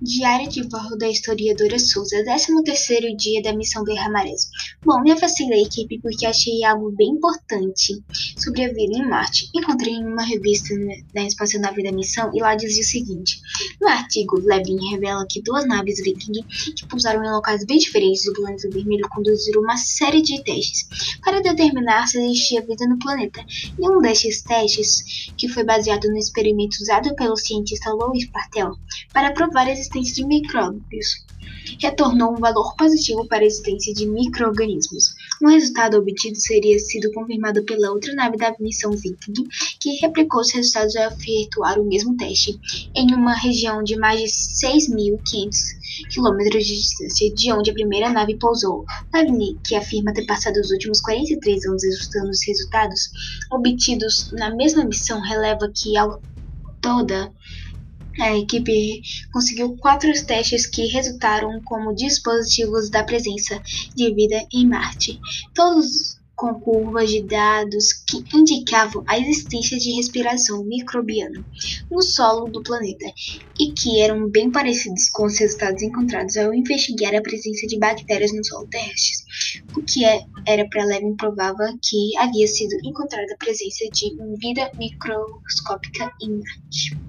Diário de bordo da historiadora Souza, 13º dia da missão Berramarés. Bom, me afastei da equipe porque achei algo bem importante sobre a vida em Marte. Encontrei em uma revista da espaçonave da missão e lá dizia o seguinte. No artigo, Levin revela que duas naves viking que pousaram em locais bem diferentes do planeta vermelho conduziram uma série de testes para determinar se existia vida no planeta. E um destes testes, que foi baseado no experimento usado pelo cientista Louis Partel para provar a existência de micróbios, retornou um valor positivo para a existência de microorganismos. O resultado obtido seria sido confirmado pela outra nave da missão Viking, que replicou os resultados ao efetuar o mesmo teste em uma região de mais de 6.500 quilômetros de distância de onde a primeira nave pousou. Nave que afirma ter passado os últimos 43 anos ajustando os resultados obtidos na mesma missão releva que ao toda a equipe conseguiu quatro testes que resultaram como dispositivos da presença de vida em Marte, todos com curvas de dados que indicavam a existência de respiração microbiana no solo do planeta e que eram bem parecidos com os resultados encontrados ao investigar a presença de bactérias no solo terrestre, o que é, era para Levin provava que havia sido encontrada a presença de vida microscópica em Marte.